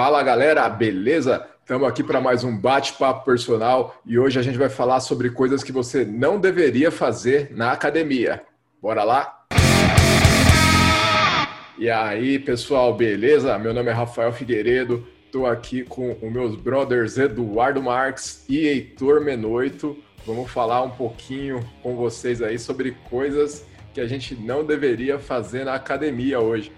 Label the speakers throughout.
Speaker 1: Fala galera, beleza? Estamos aqui para mais um bate-papo personal e hoje a gente vai falar sobre coisas que você não deveria fazer na academia. Bora lá? E aí, pessoal, beleza? Meu nome é Rafael Figueiredo, estou aqui com os meus brothers Eduardo Marques e Heitor Menoito. Vamos falar um pouquinho com vocês aí sobre coisas que a gente não deveria fazer na academia hoje.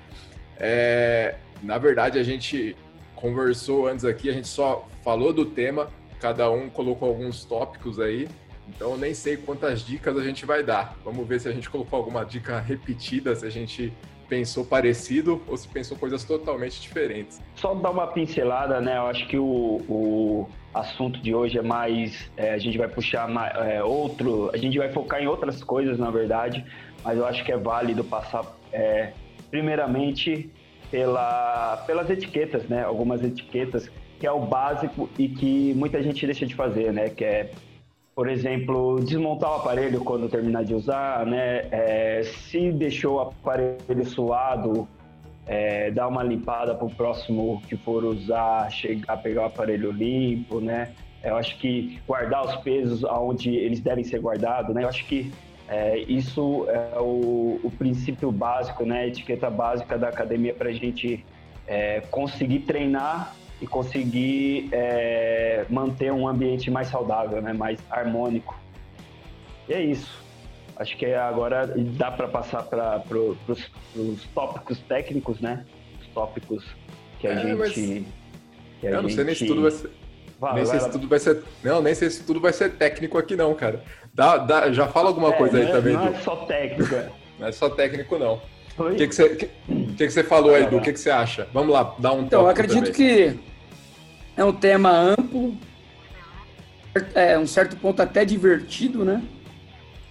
Speaker 1: É, na verdade, a gente conversou antes aqui, a gente só falou do tema, cada um colocou alguns tópicos aí, então nem sei quantas dicas a gente vai dar. Vamos ver se a gente colocou alguma dica repetida, se a gente pensou parecido ou se pensou coisas totalmente diferentes.
Speaker 2: Só dar uma pincelada, né? Eu acho que o, o assunto de hoje é mais. É, a gente vai puxar mais, é, outro. A gente vai focar em outras coisas, na verdade, mas eu acho que é válido passar, é, primeiramente, pela, pelas etiquetas, né? Algumas etiquetas que é o básico e que muita gente deixa de fazer, né? Que é, por exemplo, desmontar o aparelho quando terminar de usar, né? É, se deixou o aparelho suado, é, dar uma limpada para o próximo que for usar, chegar, pegar o aparelho limpo, né? Eu acho que guardar os pesos aonde eles devem ser guardados, né? Eu acho que é, isso é o, o, princípio básico, né, a etiqueta básica da academia para a gente é, conseguir treinar e conseguir é, manter um ambiente mais saudável, né, mais harmônico. E é isso. Acho que agora dá para passar para pro, os tópicos técnicos, né? Os tópicos que a é, gente. Mas...
Speaker 1: Que a eu não gente... sei nem se tudo vai ser. Vai, nem vai, sei vai... se tudo vai ser. Não, nem sei se tudo vai ser técnico aqui, não, cara. Dá, dá, já fala alguma é, coisa aí
Speaker 2: é,
Speaker 1: também.
Speaker 2: Não é só técnico. É.
Speaker 1: Não é só técnico, não. O que, que, você, que, que, que você falou aí, Edu? O que, que você acha? Vamos lá, dá um
Speaker 3: Então, eu acredito também. que é um tema amplo, é um certo ponto até divertido, né?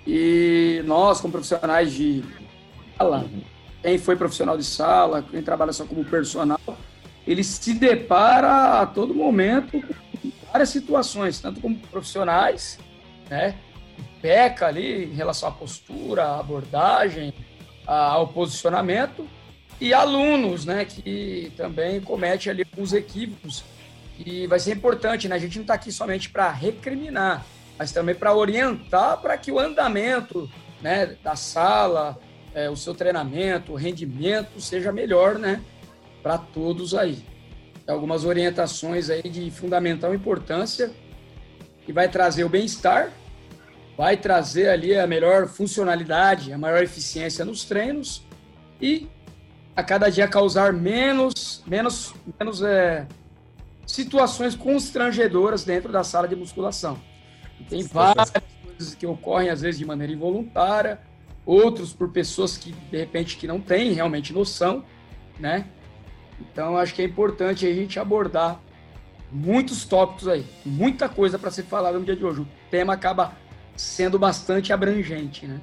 Speaker 3: E nós, como profissionais de sala, quem foi profissional de sala, quem trabalha só como personal, ele se depara a todo momento com várias situações, tanto como profissionais, né? Peca ali em relação à postura, à abordagem, ao posicionamento, e alunos, né, que também comete ali alguns equívocos. E vai ser importante, né? A gente não está aqui somente para recriminar, mas também para orientar para que o andamento né, da sala, é, o seu treinamento, o rendimento seja melhor, né? Para todos aí. Algumas orientações aí de fundamental importância que vai trazer o bem-estar vai trazer ali a melhor funcionalidade, a maior eficiência nos treinos e a cada dia causar menos, menos, menos é, situações constrangedoras dentro da sala de musculação. E tem várias coisas que ocorrem às vezes de maneira involuntária, outros por pessoas que de repente que não têm realmente noção, né? Então acho que é importante a gente abordar muitos tópicos aí, muita coisa para ser falada no dia de hoje. O tema acaba sendo bastante abrangente, né?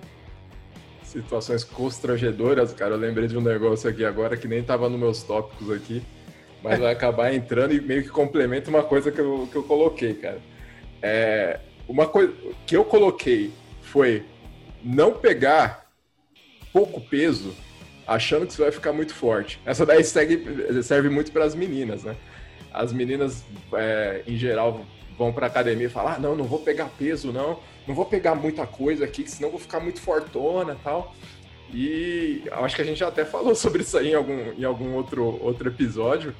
Speaker 1: Situações constrangedoras, cara. Eu lembrei de um negócio aqui agora que nem estava nos meus tópicos aqui, mas vai acabar entrando e meio que complementa uma coisa que eu, que eu coloquei, cara. É, uma coisa que eu coloquei foi não pegar pouco peso achando que você vai ficar muito forte. Essa daí segue, serve muito para as meninas, né? As meninas, é, em geral, vão para academia e falam: ah, não, não vou pegar peso, não não vou pegar muita coisa aqui, senão vou ficar muito fortona tal. E acho que a gente já até falou sobre isso aí em algum, em algum outro, outro episódio,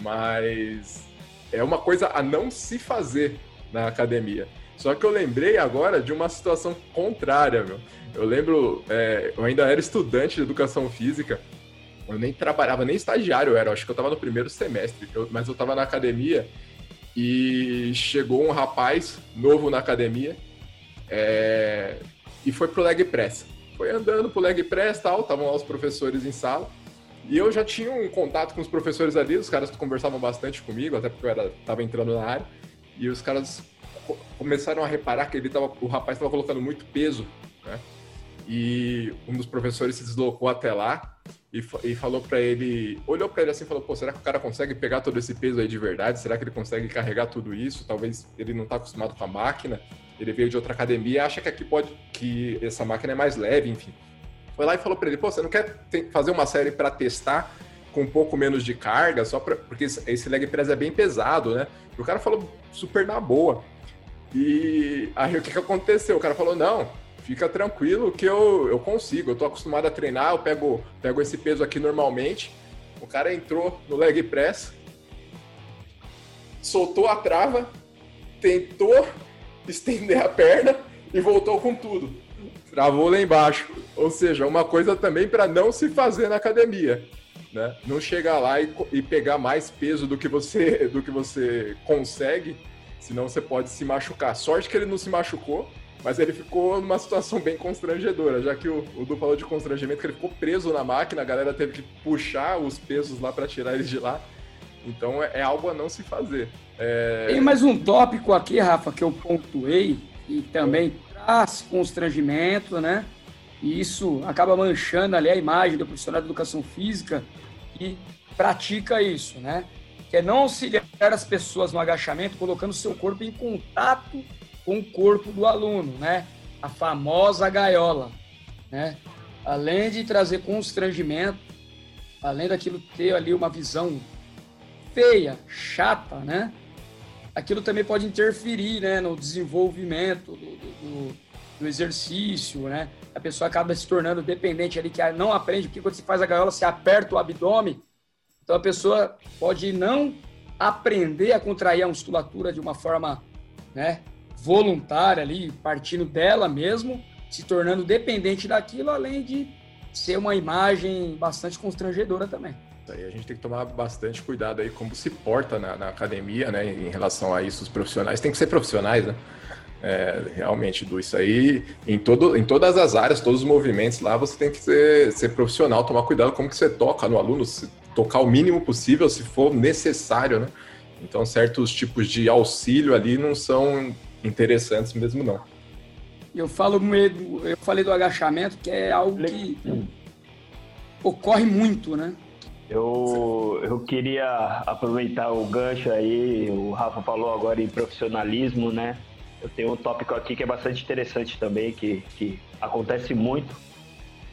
Speaker 1: mas é uma coisa a não se fazer na academia. Só que eu lembrei agora de uma situação contrária, meu. Eu lembro, é, eu ainda era estudante de educação física, eu nem trabalhava, nem estagiário eu era, acho que eu estava no primeiro semestre, eu, mas eu estava na academia e chegou um rapaz novo na academia é, e foi pro leg press. Foi andando pro leg press tal, estavam lá os professores em sala. E eu já tinha um contato com os professores ali, os caras conversavam bastante comigo, até porque eu era, tava entrando na área. E os caras começaram a reparar que ele tava, o rapaz estava colocando muito peso, né? E um dos professores se deslocou até lá e, e falou para ele, olhou para ele assim falou: Pô, será que o cara consegue pegar todo esse peso aí de verdade? Será que ele consegue carregar tudo isso? Talvez ele não tá acostumado com a máquina ele veio de outra academia acha que aqui pode que essa máquina é mais leve, enfim. Foi lá e falou para ele: "Pô, você não quer fazer uma série para testar com um pouco menos de carga, só pra, porque esse leg press é bem pesado, né? E o cara falou super na boa. E aí o que, que aconteceu? O cara falou: não, fica tranquilo que eu, eu consigo, eu tô acostumado a treinar, eu pego, pego esse peso aqui normalmente. O cara entrou no leg press, soltou a trava, tentou estender a perna e voltou com tudo. Travou lá embaixo. Ou seja, uma coisa também para não se fazer na academia. Né? Não chegar lá e, e, pegar mais peso do que você do que você consegue, senão você pode se machucar. Sorte que ele não se machucou, mas ele ficou numa situação bem constrangedora, já que o, o Du falou de constrangimento, que ele ficou preso na máquina, a galera teve que puxar os pesos lá para tirar ele de lá. Então é, é, algo a não se fazer. É...
Speaker 3: Tem mais um tópico aqui, Rafa, que eu pontuei e também traz constrangimento, né? E isso acaba manchando ali a imagem do profissional de educação física que pratica isso, né? Que é não auxiliar as pessoas no agachamento colocando seu corpo em contato com o corpo do aluno, né? A famosa gaiola, né? Além de trazer constrangimento, além daquilo ter ali uma visão feia, chata, né? Aquilo também pode interferir, né, no desenvolvimento do, do, do exercício, né? A pessoa acaba se tornando dependente ali, que não aprende, porque quando você faz a gaiola, você aperta o abdômen, então a pessoa pode não aprender a contrair a musculatura de uma forma, né, voluntária ali, partindo dela mesmo, se tornando dependente daquilo, além de ser uma imagem bastante constrangedora também.
Speaker 1: Aí a gente tem que tomar bastante cuidado aí como se porta na, na academia, né, em relação a isso, os profissionais. Tem que ser profissionais, né? É, realmente, do isso aí, em, todo, em todas as áreas, todos os movimentos lá, você tem que ser, ser profissional, tomar cuidado como que você toca no aluno, tocar o mínimo possível, se for necessário, né? Então, certos tipos de auxílio ali não são interessantes mesmo, não.
Speaker 3: Eu falo eu falei do agachamento, que é algo que ocorre muito, né?
Speaker 2: Eu, eu queria aproveitar o gancho aí, o Rafa falou agora em profissionalismo, né? Eu tenho um tópico aqui que é bastante interessante também, que, que acontece muito,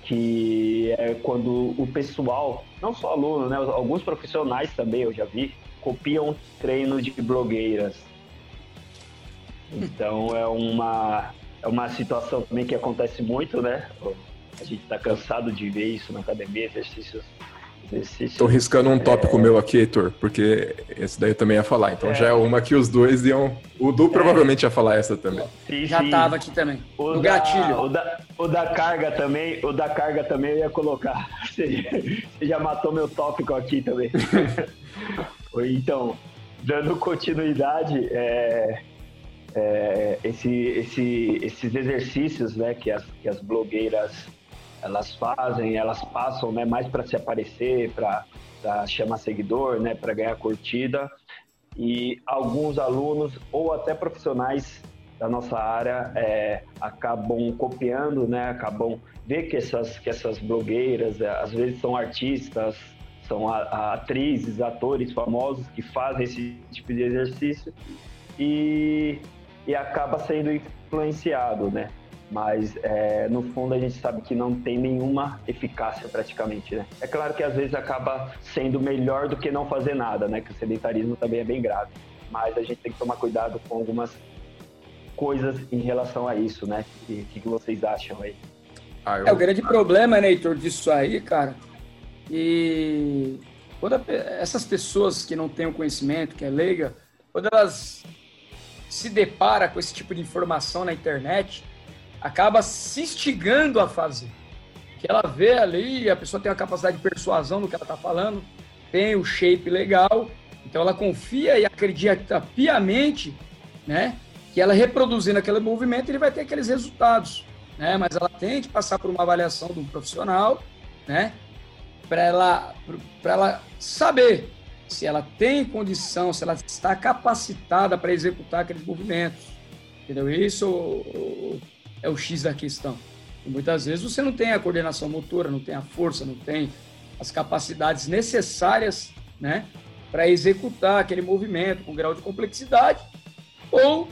Speaker 2: que é quando o pessoal, não só aluno, né? Alguns profissionais também, eu já vi, copiam treino de blogueiras. Então é uma, é uma situação também que acontece muito, né? A gente está cansado de ver isso na academia, exercícios
Speaker 1: Estou riscando um tópico é... meu aqui, Heitor, porque esse daí eu também ia falar. Então é... já é uma que os dois iam. O Du provavelmente ia falar essa também.
Speaker 3: Sim, já estava aqui também.
Speaker 2: O no da, gatilho. O da, o da carga também, o da carga também eu ia colocar. Você, você já matou meu tópico aqui também. então, dando continuidade, é, é, esse, esse, esses exercícios né, que, as, que as blogueiras elas fazem, elas passam né, mais para se aparecer, para chamar seguidor, né, para ganhar curtida. E alguns alunos ou até profissionais da nossa área é, acabam copiando, né, acabam ver que essas, que essas blogueiras, é, às vezes são artistas, são a, a atrizes, atores famosos que fazem esse tipo de exercício e, e acaba sendo influenciado, né? Mas é, no fundo a gente sabe que não tem nenhuma eficácia praticamente, né? É claro que às vezes acaba sendo melhor do que não fazer nada, né? Que o sedentarismo também é bem grave, mas a gente tem que tomar cuidado com algumas coisas em relação a isso, né? O que, que, vocês acham aí?
Speaker 3: Ah, eu... É o grande problema, né, Heitor, disso aí, cara. E quando a, essas pessoas que não têm o conhecimento, que é leiga, quando elas se depara com esse tipo de informação na internet, acaba se instigando a fazer. Que ela vê ali, a pessoa tem a capacidade de persuasão no que ela está falando, tem o shape legal, então ela confia e acredita piamente, né, que ela reproduzindo aquele movimento ele vai ter aqueles resultados, né? Mas ela tem que passar por uma avaliação de um profissional, né, para ela ela saber se ela tem condição, se ela está capacitada para executar aqueles movimentos. Entendeu? Isso é o X da questão. E muitas vezes você não tem a coordenação motora, não tem a força, não tem as capacidades necessárias né, para executar aquele movimento com grau de complexidade, ou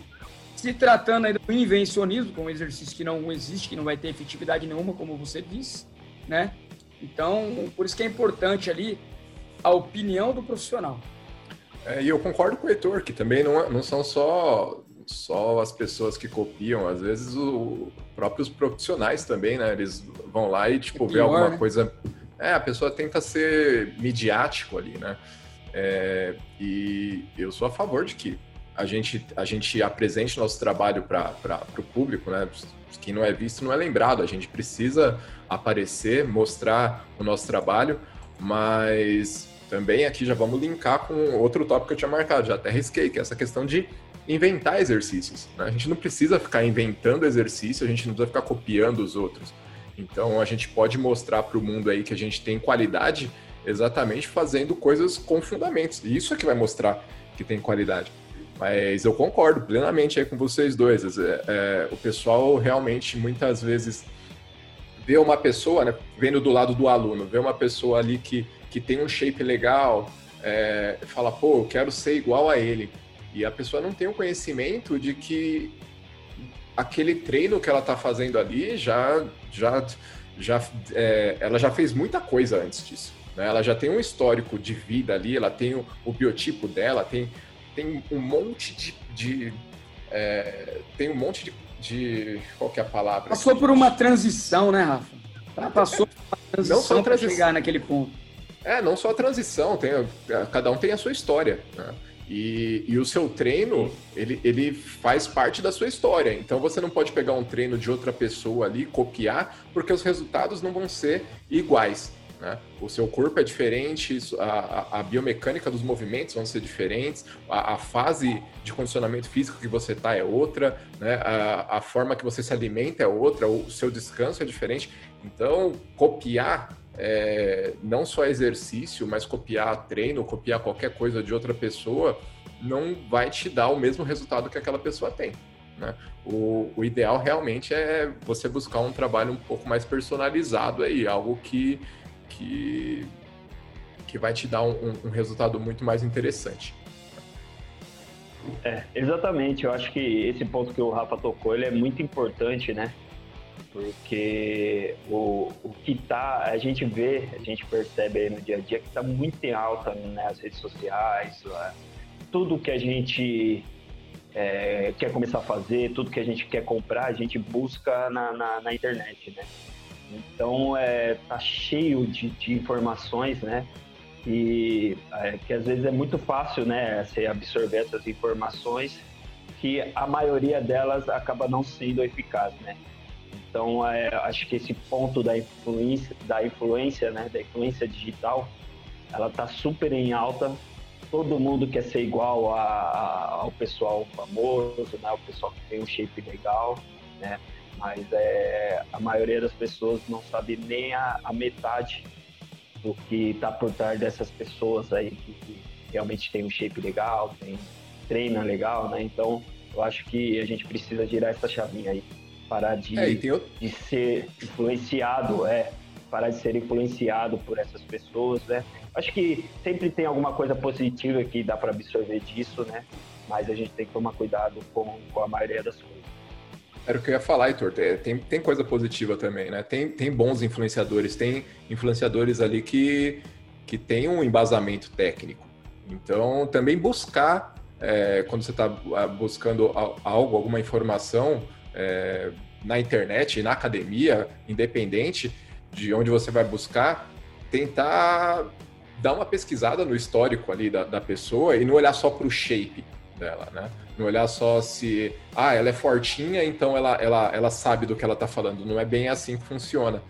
Speaker 3: se tratando ainda do invencionismo, com um exercício que não existe, que não vai ter efetividade nenhuma, como você disse, né? Então, por isso que é importante ali a opinião do profissional.
Speaker 1: É, e eu concordo com o Heitor, que também não, não são só, só as pessoas que copiam, às vezes os próprios profissionais também, né? Eles vão lá e, tipo, é pior, ver alguma né? coisa. É, a pessoa tenta ser midiático ali, né? É, e eu sou a favor de que a gente, a gente apresente nosso trabalho para o público, né? Quem não é visto não é lembrado. A gente precisa aparecer, mostrar o nosso trabalho, mas também aqui já vamos linkar com outro tópico que eu tinha marcado, já até risquei, que é essa questão de inventar exercícios. Né? A gente não precisa ficar inventando exercício, a gente não precisa ficar copiando os outros. Então a gente pode mostrar para o mundo aí que a gente tem qualidade exatamente fazendo coisas com fundamentos. E isso é que vai mostrar que tem qualidade. Mas eu concordo plenamente aí com vocês dois. É, é, o pessoal realmente muitas vezes vê uma pessoa, né, vendo do lado do aluno, vê uma pessoa ali que que tem um shape legal, é, fala, pô, eu quero ser igual a ele. E a pessoa não tem o conhecimento de que aquele treino que ela está fazendo ali já, já, já é, ela já fez muita coisa antes disso. Né? Ela já tem um histórico de vida ali, ela tem o, o biotipo dela, tem, tem um monte de, de é, tem um monte de, de, qual que é a palavra?
Speaker 3: Passou por uma transição, né, Rafa? Ela passou por uma transição para chegar naquele ponto.
Speaker 1: É, não só a transição, tem, cada um tem a sua história. Né? E, e, o seu treino, ele, ele faz parte da sua história. Então você não pode pegar um treino de outra pessoa ali, copiar, porque os resultados não vão ser iguais. Né? O seu corpo é diferente, a, a biomecânica dos movimentos vão ser diferentes, a, a, fase de condicionamento físico que você está é outra, né? a, a forma que você se alimenta é outra, o seu descanso é diferente. Então, copiar é, não só exercício, mas copiar treino, copiar qualquer coisa de outra pessoa, não vai te dar o mesmo resultado que aquela pessoa tem. Né? O, o, ideal realmente é você buscar um trabalho um pouco mais personalizado aí, algo que, que, que vai te dar um, um resultado muito mais interessante.
Speaker 2: É, exatamente. Eu acho que esse ponto que o Rafa tocou ele é muito importante, né? Porque o, o que tá, a gente vê, a gente percebe no dia a dia que está muito em alta né, as redes sociais, tudo que a gente é, quer começar a fazer, tudo que a gente quer comprar, a gente busca na, na, na internet, né? Então, é, tá cheio de, de informações, né? E é, que às vezes é muito fácil, né, você absorver essas informações, que a maioria delas acaba não sendo eficaz, né? Então, é, acho que esse ponto da influência, da influência, né, da influência digital, ela está super em alta. Todo mundo quer ser igual a, a, ao pessoal famoso, né, o pessoal que tem um shape legal, né? Mas é, a maioria das pessoas não sabe nem a, a metade do que está por trás dessas pessoas aí que, que realmente tem um shape legal, tem treina legal, né? Então, eu acho que a gente precisa girar essa chavinha aí parar de, é, de ser influenciado, é, parar de ser influenciado por essas pessoas, né? Acho que sempre tem alguma coisa positiva que dá para absorver disso, né? Mas a gente tem que tomar cuidado com, com a maioria das coisas.
Speaker 1: Era o que eu ia falar, Heitor. Tem, tem coisa positiva também, né? Tem, tem bons influenciadores, tem influenciadores ali que, que tem um embasamento técnico. Então, também buscar, é, quando você está ah, buscando algo, alguma informação, é, na internet, na academia, independente de onde você vai buscar, tentar dar uma pesquisada no histórico ali da, da pessoa e não olhar só para o shape dela, né? Não olhar só se, ah, ela é fortinha, então ela, ela, ela sabe do que ela está falando. Não é bem assim que funciona.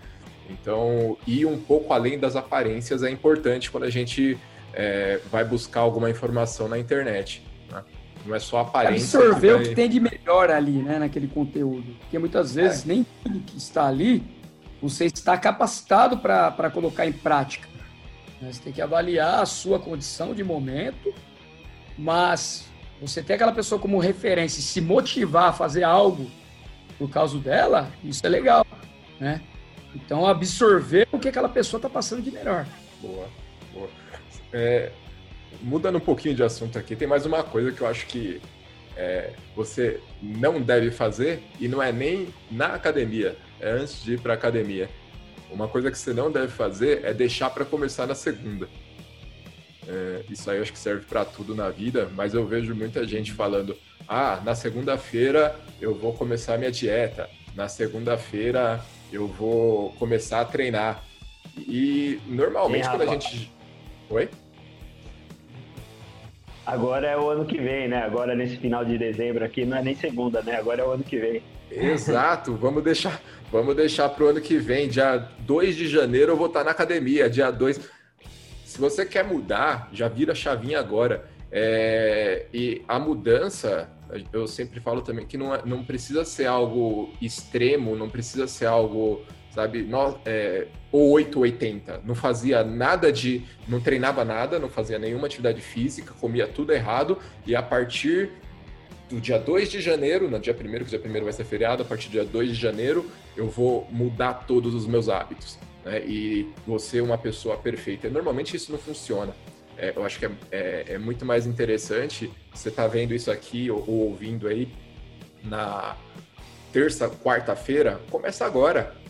Speaker 1: Então, ir um pouco além das aparências é importante quando a gente é, vai buscar alguma informação na internet. Não é só aparência.
Speaker 3: Absorver o que tem de melhor ali, né, naquele conteúdo. Porque muitas vezes é. nem tudo que está ali você está capacitado para colocar em prática. Né? Você tem que avaliar a sua condição de momento, mas você ter aquela pessoa como referência e se motivar a fazer algo por causa dela, isso é legal, né? Então, absorver o que aquela pessoa está passando de melhor.
Speaker 1: Boa, boa. É, mudando um pouquinho de assunto aqui, tem mais uma coisa que eu acho que é, você não deve fazer e não é nem na academia, é antes de ir para academia. Uma coisa que você não deve fazer é deixar para começar na segunda. É, isso aí eu acho que serve para tudo na vida, mas eu vejo muita gente falando: ah, na segunda-feira eu vou começar minha dieta, na segunda-feira eu vou começar a treinar. E normalmente quando a gente. Oi?
Speaker 2: Agora é o ano que vem, né? Agora nesse final de dezembro aqui não é nem segunda, né? Agora é o ano que vem.
Speaker 1: Exato, vamos deixar, vamos deixar pro ano que vem, dia 2 de janeiro eu vou estar na academia, dia 2. Se você quer mudar, já vira a chavinha agora. É, e a mudança, eu sempre falo também que não, é, não precisa ser algo extremo, não precisa ser algo, sabe, no, é, ou 880. Não fazia nada de. Não treinava nada, não fazia nenhuma atividade física, comia tudo errado, e a partir do dia 2 de janeiro, no dia 1 que dia 1 vai ser feriado, a partir do dia 2 de janeiro, eu vou mudar todos os meus hábitos. Né? E você uma pessoa perfeita. Normalmente isso não funciona. É, eu acho que é, é, é, muito mais interessante você estar tá vendo isso aqui ou, ou ouvindo aí na terça, quarta-feira, começa agora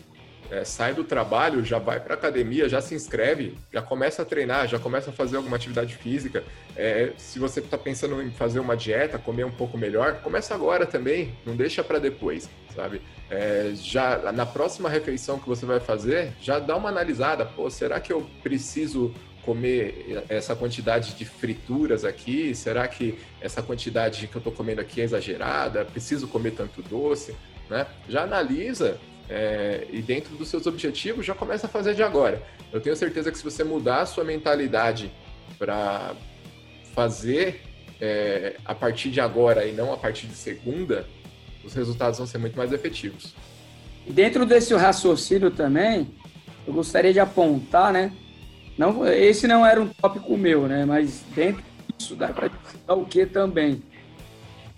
Speaker 1: é, sai do trabalho, já vai para academia, já se inscreve, já começa a treinar, já começa a fazer alguma atividade física. É, se você está pensando em fazer uma dieta, comer um pouco melhor, começa agora também, não deixa para depois, sabe? É, já na próxima refeição que você vai fazer, já dá uma analisada. Pô, será que eu preciso comer essa quantidade de frituras aqui? Será que essa quantidade que eu estou comendo aqui é exagerada? Preciso comer tanto doce? Né? Já analisa é, e dentro dos seus objetivos, já começa a fazer de agora. Eu tenho certeza que se você mudar a sua mentalidade para fazer é, a partir de agora e não a partir de segunda, os resultados vão ser muito mais efetivos.
Speaker 3: Dentro desse raciocínio também, eu gostaria de apontar, né? Não, esse não era um tópico meu, né? Mas dentro disso dá para o que também?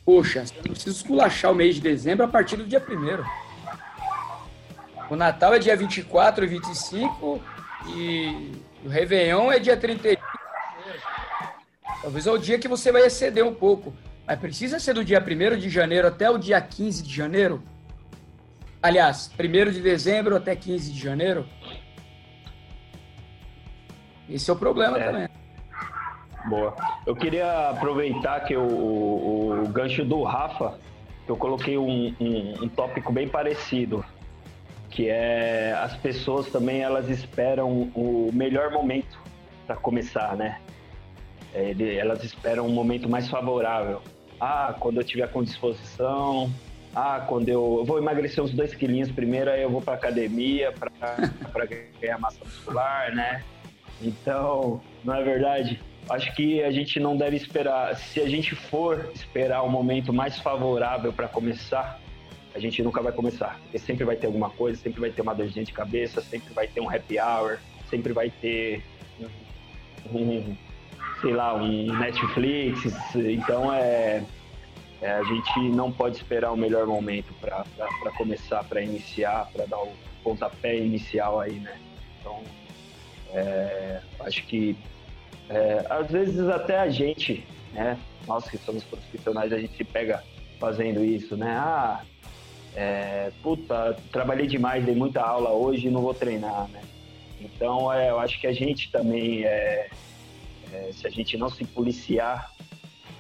Speaker 3: Poxa, não precisa esculachar o mês de dezembro a partir do dia primeiro. O Natal é dia 24 e 25 e o Réveillon é dia 31. Talvez é o dia que você vai exceder um pouco. Mas precisa ser do dia 1 de janeiro até o dia 15 de janeiro? Aliás, 1 de dezembro até 15 de janeiro? Esse é o problema é. também.
Speaker 2: Boa. Eu queria aproveitar que o, o, o gancho do Rafa, eu coloquei um, um, um tópico bem parecido que é as pessoas também elas esperam o melhor momento para começar, né? É, elas esperam um momento mais favorável. Ah, quando eu tiver com disposição. Ah, quando eu, eu vou emagrecer uns dois quilinhos primeiro, aí eu vou para academia para ganhar massa muscular, né? Então, não é verdade? Acho que a gente não deve esperar. Se a gente for esperar o um momento mais favorável para começar, a gente nunca vai começar. Porque sempre vai ter alguma coisa, sempre vai ter uma dorzinha de cabeça, sempre vai ter um happy hour, sempre vai ter um, sei lá, um Netflix. Então é, é, a gente não pode esperar o melhor momento para começar, para iniciar, para dar o pontapé inicial aí, né? Então é, acho que é, às vezes até a gente, né? Nós que somos profissionais, a gente se pega fazendo isso, né? Ah, é, puta, trabalhei demais, dei muita aula hoje e não vou treinar, né? Então, é, eu acho que a gente também, é, é, se a gente não se policiar,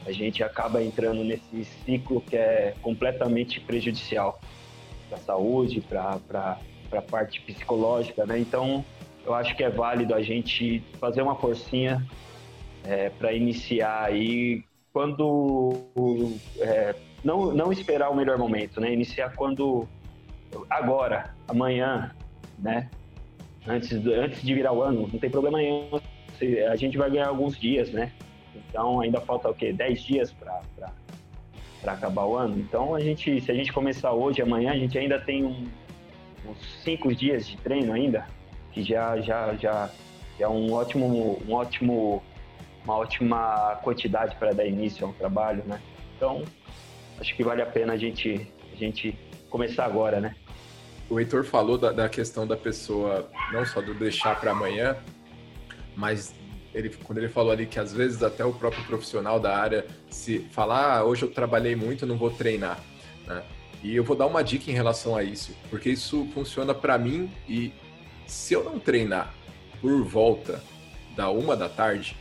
Speaker 2: a gente acaba entrando nesse ciclo que é completamente prejudicial para a saúde, para a parte psicológica, né? Então, eu acho que é válido a gente fazer uma forcinha é, para iniciar aí quando é, não, não esperar o melhor momento, né? Iniciar quando agora, amanhã, né? Antes, antes de virar o ano, não tem problema nenhum. A gente vai ganhar alguns dias, né? Então ainda falta o quê? 10 dias para acabar o ano. Então a gente, se a gente começar hoje, amanhã, a gente ainda tem um, uns 5 dias de treino ainda, que já já já é um ótimo um ótimo uma ótima quantidade para dar início a um trabalho, né? Então acho que vale a pena a gente, a gente começar agora, né?
Speaker 1: O Heitor falou da, da questão da pessoa não só do deixar para amanhã, mas ele, quando ele falou ali que às vezes até o próprio profissional da área se falar, ah, hoje eu trabalhei muito, não vou treinar, né? E eu vou dar uma dica em relação a isso, porque isso funciona para mim e se eu não treinar por volta da uma da tarde,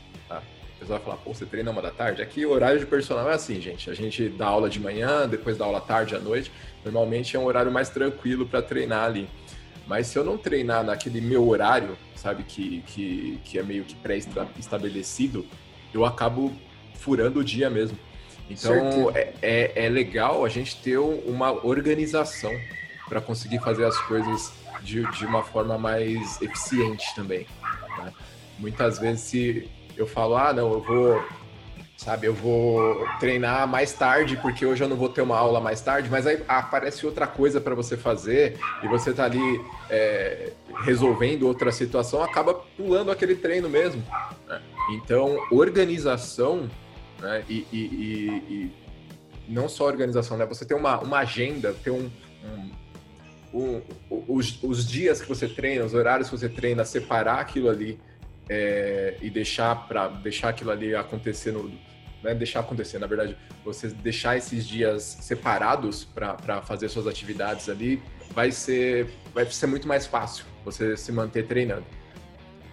Speaker 1: tá? pessoa vai falar, pô, você treina uma da tarde? Aqui o horário de personal é assim, gente. A gente dá aula de manhã, depois dá aula tarde à noite. Normalmente é um horário mais tranquilo para treinar ali. Mas se eu não treinar naquele meu horário, sabe, que, que, que é meio que pré-estabelecido, eu acabo furando o dia mesmo. Então é, é, é, legal a gente ter uma organização para conseguir fazer as coisas de, de uma forma mais eficiente também. Né? Muitas vezes se eu falo, ah, não, eu vou sabe? Eu vou treinar mais tarde porque hoje eu não vou ter uma aula mais tarde, mas aí aparece outra coisa para você fazer e você tá ali é, resolvendo outra situação, acaba pulando aquele treino mesmo. Né? Então, organização né? E, e, e, e, não só organização, né? Você ter uma, uma agenda, ter um, um, um os, os dias que você treina, os horários que você treina, separar aquilo ali é, e deixar para deixar aquilo ali acontecer no né, deixar acontecer, na verdade, você deixar esses dias separados para fazer suas atividades ali, vai ser, vai ser muito mais fácil você se manter treinando.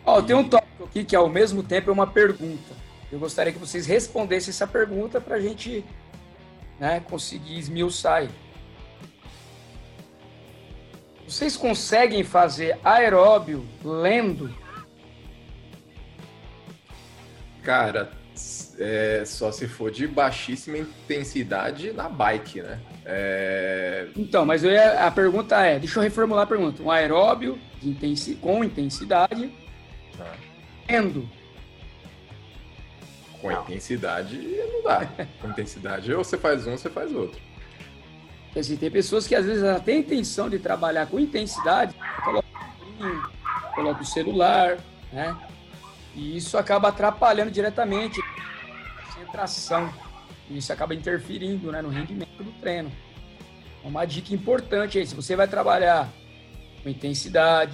Speaker 3: Ó, oh, e... tem um tópico aqui que ao mesmo tempo é uma pergunta. Eu gostaria que vocês respondessem essa pergunta para a gente né, conseguir esmiuçar aí. Vocês conseguem fazer aeróbio lendo?
Speaker 1: Cara, é, só se for de baixíssima intensidade na bike, né? É...
Speaker 3: Então, mas ia, a pergunta é, deixa eu reformular a pergunta. Um aeróbio intensi com intensidade, ah. lendo
Speaker 1: com não. intensidade não dá. Com intensidade, ou você faz um, ou você faz outro.
Speaker 3: Assim, tem pessoas que às vezes ela tem a intenção de trabalhar com intensidade, coloca o celular, né? E isso acaba atrapalhando diretamente a concentração. E isso acaba interferindo né, no rendimento do treino. Uma dica importante aí, se você vai trabalhar com intensidade,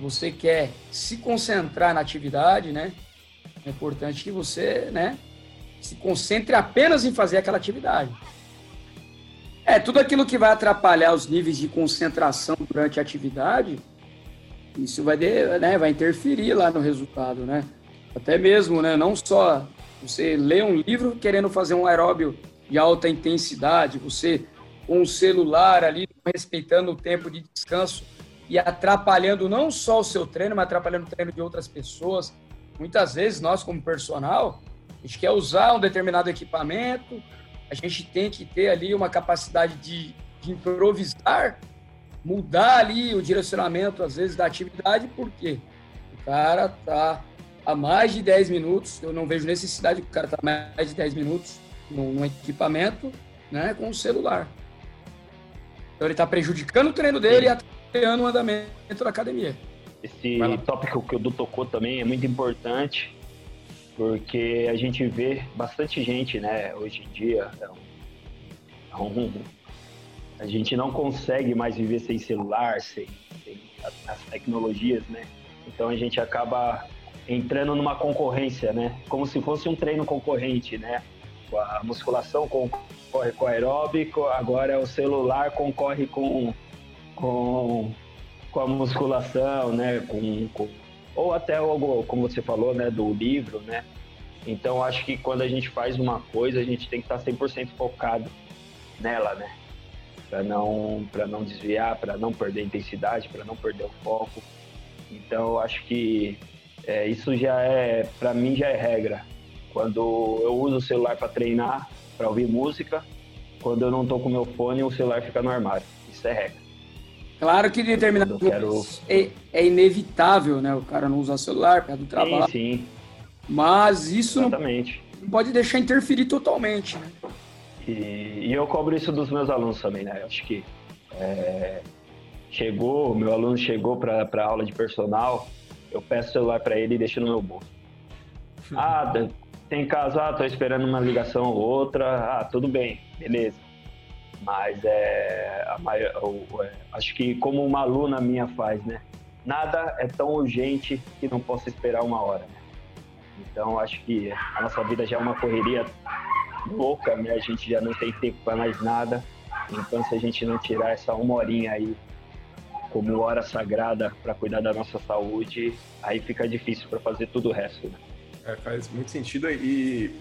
Speaker 3: você quer se concentrar na atividade, né? É importante que você, né, se concentre apenas em fazer aquela atividade. É, tudo aquilo que vai atrapalhar os níveis de concentração durante a atividade, isso vai, de, né, vai interferir lá no resultado, né? Até mesmo, né, não só você lê um livro querendo fazer um aeróbio de alta intensidade, você com o celular ali, respeitando o tempo de descanso e atrapalhando não só o seu treino, mas atrapalhando o treino de outras pessoas, Muitas vezes nós, como personal, a gente quer usar um determinado equipamento, a gente tem que ter ali uma capacidade de, de improvisar, mudar ali o direcionamento, às vezes, da atividade, porque o cara tá há mais de 10 minutos, eu não vejo necessidade que o cara tá mais de 10 minutos num, equipamento, né, com o celular. Então ele está prejudicando o treino dele e atrapalhando o andamento da academia.
Speaker 2: Esse tópico que o Du tocou também é muito importante, porque a gente vê bastante gente, né, hoje em dia, é um, é um, a gente não consegue mais viver sem celular, sem, sem as tecnologias, né? Então a gente acaba entrando numa concorrência, né? Como se fosse um treino concorrente, né? A musculação concorre com o aeróbico, agora o celular concorre com, com com a musculação, né? Com, com, ou até algo, como você falou, né? Do livro, né? Então, acho que quando a gente faz uma coisa, a gente tem que estar 100% focado nela, né? Para não, não desviar, para não perder intensidade, para não perder o foco. Então, acho que é, isso já é, para mim, já é regra. Quando eu uso o celular para treinar, para ouvir música, quando eu não estou com meu fone, o celular fica no armário. Isso é regra.
Speaker 3: Claro que em determinados quero... é, é, inevitável, né? O cara não usar celular por causa do trabalho.
Speaker 2: Sim, sim.
Speaker 3: Mas isso Exatamente. não pode deixar interferir totalmente, né?
Speaker 2: E, e, eu cobro isso dos meus alunos também, né? Acho que é, chegou, meu aluno chegou para a aula de personal, eu peço o celular para ele e deixo no meu bolso. ah, tem caso, ah, tô esperando uma ligação ou outra, ah, tudo bem, beleza. Mas é, maior, é, acho que como uma aluna minha faz, né? Nada é tão urgente que não possa esperar uma hora. Né? Então acho que a nossa vida já é uma correria louca, né? A gente já não tem tempo para mais nada. Então se a gente não tirar essa uma horinha aí como hora sagrada para cuidar da nossa saúde, aí fica difícil para fazer tudo o resto. Né?
Speaker 1: É, faz muito sentido e,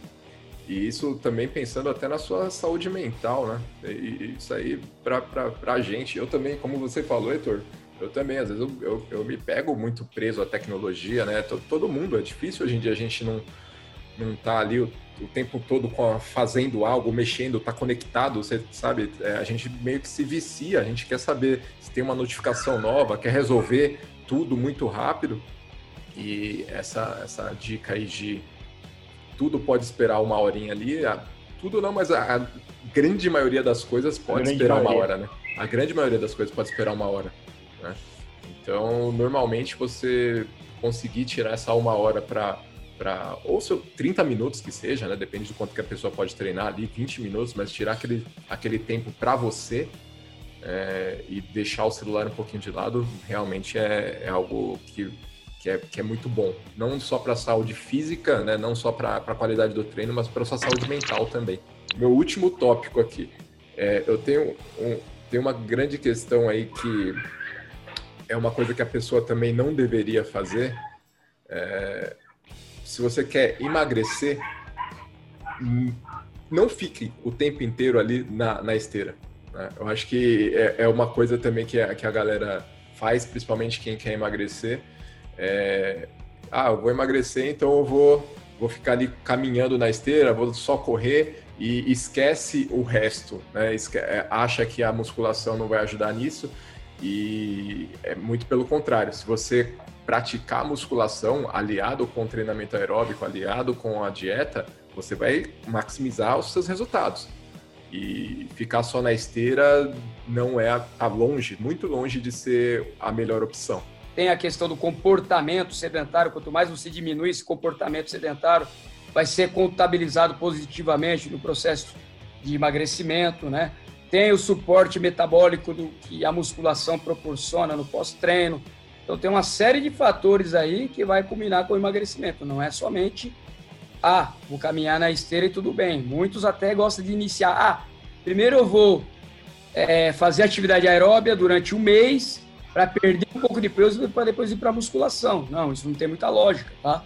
Speaker 1: e isso também pensando até na sua saúde mental, né? E isso aí pra, pra gente, eu também, como você falou, Heitor, eu também, às vezes eu, eu, eu me pego muito preso à tecnologia, né? Todo, todo mundo, é difícil hoje em dia a gente não, não tá ali o tempo todo a, fazendo algo, mexendo, tá conectado, você sabe? É, a gente meio que se vicia, a gente quer saber se tem uma notificação nova, quer resolver tudo muito rápido. E essa, essa dica aí de tudo pode esperar uma horinha ali, a, tudo não, mas a, a, grande maioria das coisas pode esperar maioria. uma hora, né? A grande maioria das coisas pode esperar uma hora. Né? Então, normalmente você conseguir tirar essa uma hora para para ou seu 30 minutos que seja, né? Depende do quanto que a pessoa pode treinar ali, 20 minutos, mas tirar aquele, aquele tempo para você é, e deixar o celular um pouquinho de lado, realmente é, é algo que, que, é, que é muito bom. Não só para a saúde física, né? Não só para a qualidade do treino, mas para sua saúde mental também. Meu último tópico aqui. É, eu tenho, um, tenho uma grande questão aí que é uma coisa que a pessoa também não deveria fazer. É, se você quer emagrecer, não fique o tempo inteiro ali na, na esteira. Né? Eu acho que é, é, uma coisa também que a, que a galera faz, principalmente quem quer emagrecer. É, ah, eu vou emagrecer, então eu vou, vou ficar ali caminhando na esteira, vou só correr e esquece o resto, né? Esque é, acha que a musculação não vai ajudar nisso e é muito pelo contrário. Se você praticar musculação aliado com o treinamento aeróbico, aliado com a dieta, você vai maximizar os seus resultados. E ficar só na esteira não é tá longe, muito longe de ser a melhor opção.
Speaker 3: Tem a questão do comportamento sedentário, quanto mais você diminui esse comportamento sedentário, vai ser contabilizado positivamente no processo de emagrecimento, né? tem o suporte metabólico do que a musculação proporciona no pós-treino. Então tem uma série de fatores aí que vai culminar com o emagrecimento. Não é somente ah, vou caminhar na esteira e tudo bem. Muitos até gostam de iniciar. Ah, primeiro eu vou é, fazer atividade aeróbia durante um mês para perder um pouco de peso para depois ir para musculação. Não, isso não tem muita lógica, tá?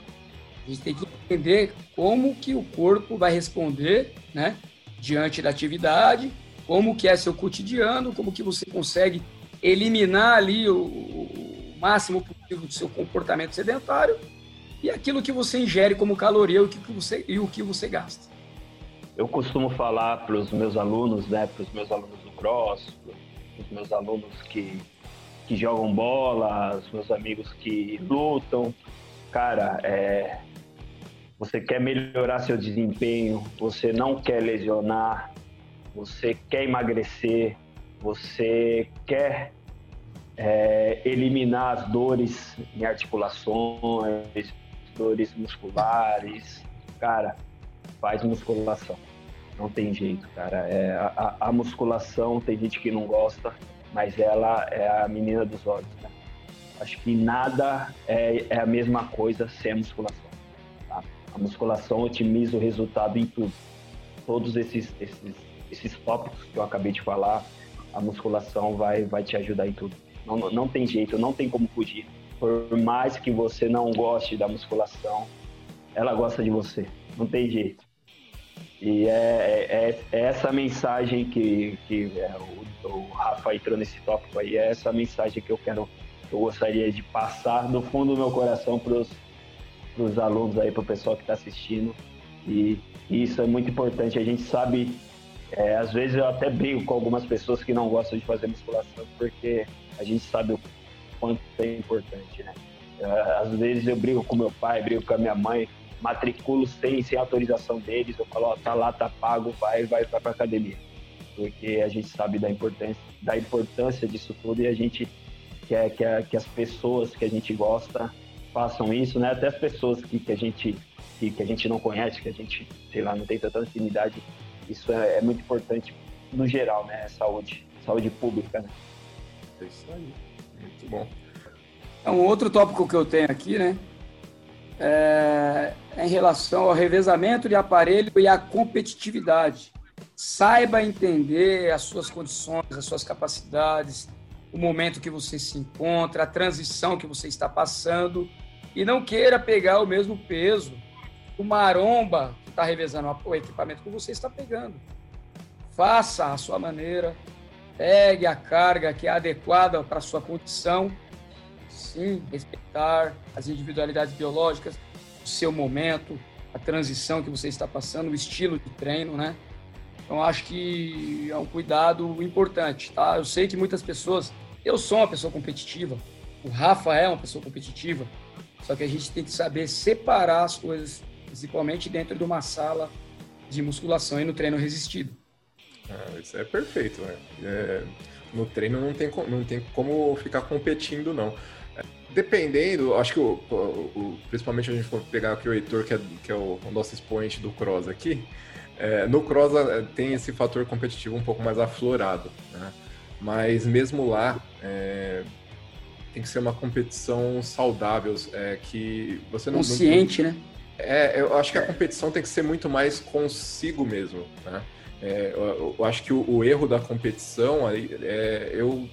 Speaker 3: A gente tem que entender como que o corpo vai responder, né, diante da atividade como que é seu cotidiano, como que você consegue eliminar ali o, máximo possível do seu comportamento sedentário e aquilo que você ingere como caloria o que você, e o que você gasta.
Speaker 2: Eu costumo falar para os meus alunos, né, para os meus alunos do cross, para os meus alunos que, que jogam bola, os meus amigos que lutam, cara, é, você quer melhorar seu desempenho, você não quer lesionar, você quer emagrecer, você quer é, eliminar as dores em articulações, dores musculares, cara, faz musculação. Não tem jeito, cara. É, a, a, musculação, tem gente que não gosta, mas ela é a menina dos olhos. Né? Acho que nada é, é, a mesma coisa sem a musculação. Tá? A musculação otimiza o resultado em tudo. Todos esses, esses esses tópicos que eu acabei de falar, a musculação vai, vai te ajudar em tudo. Não, não tem jeito, não tem como fugir. Por mais que você não goste da musculação, ela gosta de você. Não tem jeito. E é, é, é essa mensagem que, que é, o, o, Rafa entrou nesse tópico aí, é essa mensagem que eu quero, eu gostaria de passar do fundo do meu coração para os alunos aí, para o pessoal que está assistindo. E, e isso é muito importante. A gente sabe é, às vezes eu até brigo com algumas pessoas que não gostam de fazer musculação, porque a gente sabe o quanto é importante, né? É, às vezes eu brigo com meu pai, brigo com a minha mãe, matriculo sem, sem autorização deles, eu falo, ó, tá lá, tá pago, vai, vai, vai pra academia. Porque a gente sabe da importância, da importância disso tudo e a gente quer que, as pessoas que a gente gosta façam isso, né? Até as pessoas que, que, a gente, que, que a gente não conhece, que a gente, sei lá, não tem tanta afinidade, isso é, é muito importante no geral, né? Saúde, saúde pública, né?
Speaker 1: É isso aí. Muito bom.
Speaker 3: É outro tópico que eu tenho aqui, né? É em relação ao revezamento de aparelho e à competitividade. Saiba entender as suas condições, as suas capacidades, o momento que você se encontra, a transição que você está passando e não queira pegar o mesmo peso o maromba que está revezando o equipamento que você está pegando. Faça a sua maneira, pegue a carga que é adequada para a sua condição. Sim, respeitar as individualidades biológicas, o seu momento, a transição que você está passando, o estilo de treino, né? Então, acho que é um cuidado importante, tá? Eu sei que muitas pessoas... Eu sou uma pessoa competitiva, o Rafa é uma pessoa competitiva, só que a gente tem que saber separar as coisas, principalmente dentro de uma sala de musculação e no treino resistido.
Speaker 1: Ah, isso é perfeito, né? É, no treino não tem, não tem como ficar competindo, não. É, dependendo, acho que o, o, principalmente a gente for pegar aqui o Heitor, que é, que é o, o nosso expoente do cross aqui, é, no cross é, tem esse fator competitivo um pouco mais aflorado, né? Mas mesmo lá, é, tem que ser uma competição saudável, é, que você não...
Speaker 3: Consciente,
Speaker 1: não,
Speaker 3: né?
Speaker 1: É, eu acho que a competição tem que ser muito mais consigo mesmo, né? É, eu, eu, acho que o, o, erro da competição, é, eu,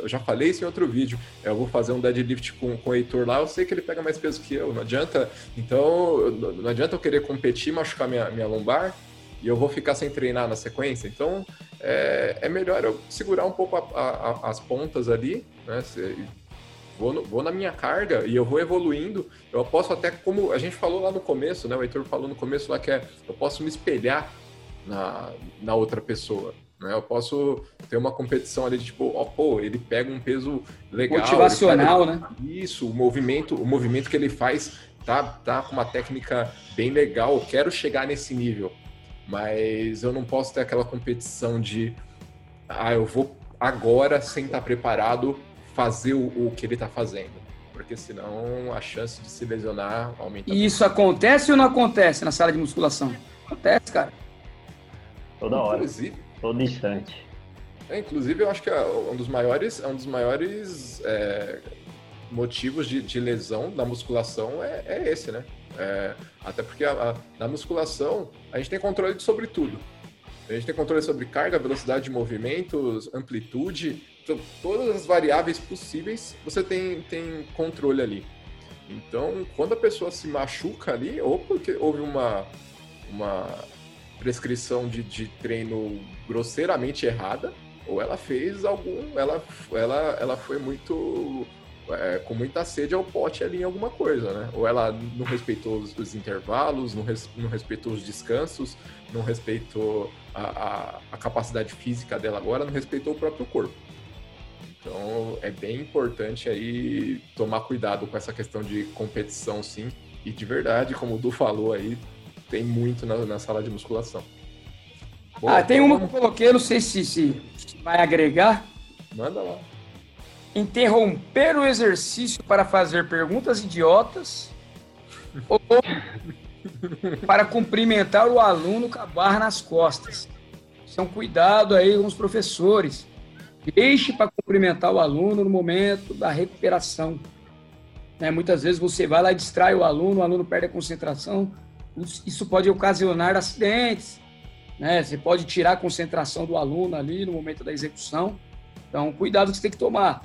Speaker 1: eu já falei isso em outro vídeo, eu vou fazer um deadlift com, com o Heitor lá, eu sei que ele pega mais peso que eu, não adianta, então, não adianta eu querer competir, machucar minha, minha lombar, e eu vou ficar sem treinar na sequência. Então, é, é melhor eu segurar um pouco a, a, as pontas ali, né? Se, vou, no, vou na minha carga e eu vou evoluindo. Eu posso até, como a gente falou lá no começo, né? O Heitor falou no começo lá que é, eu posso me espelhar na, na outra pessoa. Né? Eu posso ter uma competição ali de tipo, ó, pô, ele pega um peso legal.
Speaker 3: Motivacional, pega... né?
Speaker 1: Isso, o movimento, o movimento que ele faz tá, tá com uma técnica bem legal. Eu quero chegar nesse nível. Mas eu não posso ter aquela competição de ah, eu vou agora, sem estar preparado, fazer o, o que ele está fazendo porque senão a chance de se lesionar aumenta.
Speaker 3: E isso acontece ou não acontece na sala de musculação? Acontece, cara.
Speaker 2: Toda hora. Inclusive, todo instante.
Speaker 1: É, inclusive, eu acho que é um dos maiores, é um dos maiores é, motivos de, de, lesão da musculação é, é esse, né? É, até porque a, a, na musculação a gente tem controle sobre tudo. A gente tem controle sobre carga, velocidade de movimentos, amplitude, então, todas as variáveis possíveis você tem, tem controle ali. Então, quando a pessoa se machuca ali, ou porque houve uma, uma prescrição de, de treino grosseiramente errada, ou ela fez algum. Ela, ela, ela foi muito é, com muita sede ao pote ali em alguma coisa, né? Ou ela não respeitou os, os intervalos, não, res, não, respeitou os descansos, não respeitou a, a, a, capacidade física dela agora, não respeitou o próprio corpo. Então é bem importante aí tomar cuidado com essa questão de competição, sim. E de verdade, como o Du falou aí, tem muito na, na sala de musculação.
Speaker 3: ah, tem uma que eu coloquei, não sei se, se vai agregar.
Speaker 1: Manda lá
Speaker 3: interromper o exercício para fazer perguntas idiotas ou para cumprimentar o aluno com a barra nas costas. Um cuidado aí com os professores. Deixe para cumprimentar o aluno no momento da recuperação. Né? Muitas vezes você vai lá e distrai o aluno, o aluno perde a concentração. Isso pode ocasionar acidentes. Né? Você pode tirar a concentração do aluno ali no momento da execução. Então, cuidado que você tem que tomar.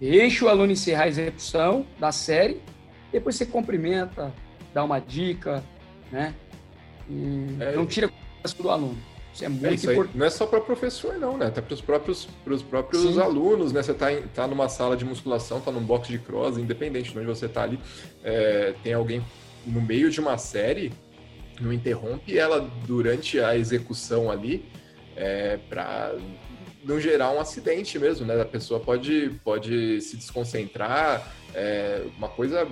Speaker 3: Deixa o aluno encerrar a execução da série, depois você cumprimenta, dá uma dica, né? E é, não tira a do aluno. Isso é muito é isso importante.
Speaker 1: Não é só para professor, não, né? Até para os próprios, pros próprios alunos, né? Você está tá numa sala de musculação, está num box de cross, independente de onde você está ali, é, tem alguém no meio de uma série, não interrompe ela durante a execução ali, é, para não gerar um acidente mesmo, né? A pessoa pode, pode se desconcentrar, é, uma coisa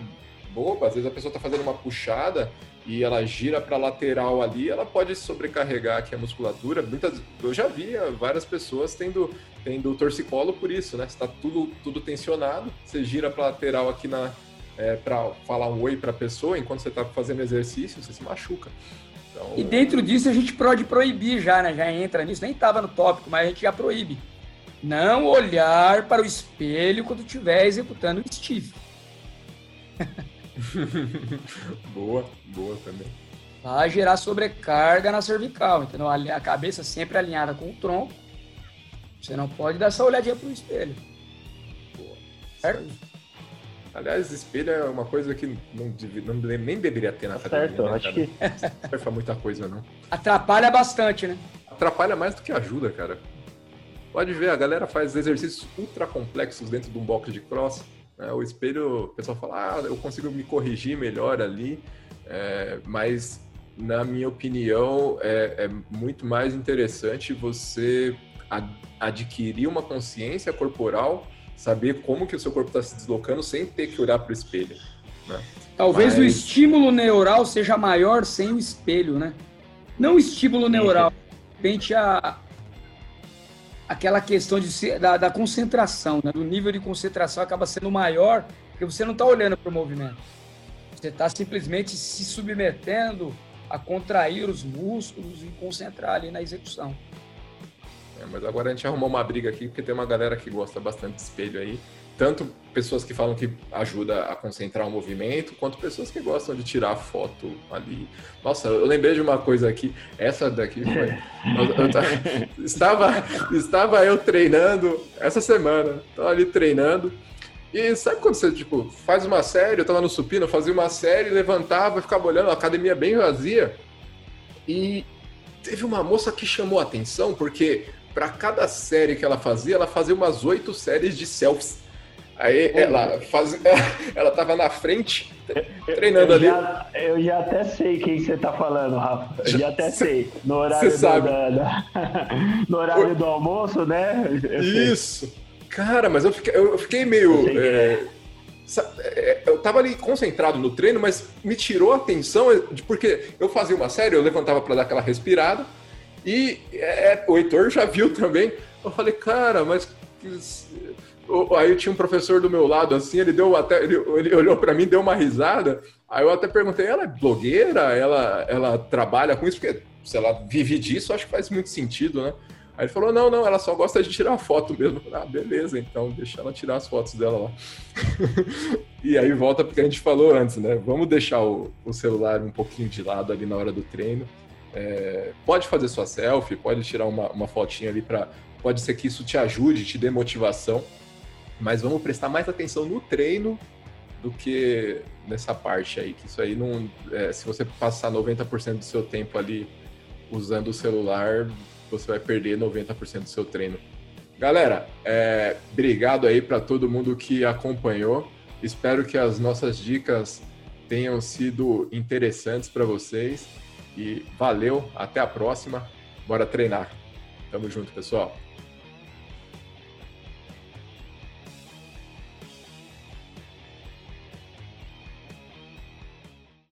Speaker 1: boba, às vezes a pessoa está fazendo uma puxada e ela gira para lateral ali, ela pode sobrecarregar aqui a musculatura. Muitas, eu já vi várias pessoas tendo, tendo torcicolo por isso, né? Está tudo, tudo tensionado, você gira para lateral aqui na é, para falar um oi para a pessoa enquanto você está fazendo exercício, você se machuca.
Speaker 3: Então... E dentro disso a gente pode proibir já, né? Já entra nisso, nem estava no tópico, mas a gente já proíbe. Não olhar para o espelho quando estiver executando o stiff.
Speaker 1: boa, boa também.
Speaker 3: Vai gerar sobrecarga na cervical, entendeu? A cabeça sempre alinhada com o tronco. Você não pode dar essa olhadinha para o espelho. Boa. Certo?
Speaker 1: Aliás, espelho é uma coisa que não, não nem deveria ter na
Speaker 2: academia. Certo, né, acho que.
Speaker 1: Não serve muita coisa, não.
Speaker 3: Atrapalha bastante, né?
Speaker 1: Atrapalha mais do que ajuda, cara. Pode ver, a galera faz exercícios ultra complexos dentro de um box de cross. Né? O espelho, o pessoal fala, ah, eu consigo me corrigir melhor ali, é, mas na minha opinião é, é muito mais interessante você adquirir uma consciência corporal saber como que o seu corpo está se deslocando sem ter que olhar para o espelho. Né?
Speaker 3: Talvez Mas... o estímulo neural seja maior sem o espelho, né? Não o estímulo neural, de repente a, aquela questão de da, da concentração, né? do nível de concentração acaba sendo maior, porque você não está olhando para o movimento. Você está simplesmente se submetendo a contrair os músculos e concentrar ali na execução.
Speaker 1: É, mas agora a gente arrumou uma briga aqui, porque tem uma galera que gosta bastante de espelho aí. Tanto pessoas que falam que ajuda a concentrar o movimento, quanto pessoas que gostam de tirar foto ali. Nossa, eu lembrei de uma coisa aqui. Essa daqui foi. Eu, estava, estava eu treinando essa semana. Estava ali treinando. E sabe quando você, tipo, faz uma série, eu tava no supino, fazia uma série, levantava, ficava olhando, a academia bem vazia. E teve uma moça que chamou a atenção, porque para cada série que ela fazia, ela fazia umas oito séries de selfies. Aí ela faz, ela tava na frente, treinando
Speaker 2: eu
Speaker 1: ali.
Speaker 2: Já, eu já até sei quem você tá falando, Rafa. Eu já até sei. No horário, do, da, da, no horário do almoço, né?
Speaker 1: Isso. Cara, mas eu fiquei, eu fiquei meio. Eu, é, é, eu tava ali concentrado no treino, mas me tirou a atenção, porque eu fazia uma série, eu levantava para dar aquela respirada. E é, o Heitor já viu também. Eu falei, cara, mas. Aí tinha um professor do meu lado, assim, ele deu até. Ele, ele olhou para mim, deu uma risada. Aí eu até perguntei, ela é blogueira? Ela, ela trabalha com isso? Porque se ela vive disso, acho que faz muito sentido, né? Aí ele falou: não, não, ela só gosta de tirar foto mesmo. Falei, ah, beleza, então deixa ela tirar as fotos dela lá. e aí volta porque a gente falou antes, né? Vamos deixar o, o celular um pouquinho de lado ali na hora do treino é, pode fazer sua selfie, pode tirar uma, uma fotinha ali para. Pode ser que isso te ajude, te dê motivação, mas vamos prestar mais atenção no treino do que nessa parte aí, que isso aí não. É, se você passar 90% do seu tempo ali usando o celular, você vai perder 90% do seu treino. Galera, é, obrigado aí para todo mundo que acompanhou. Espero que as nossas dicas tenham sido interessantes para vocês. E valeu, até a próxima. Bora treinar. Tamo junto, pessoal.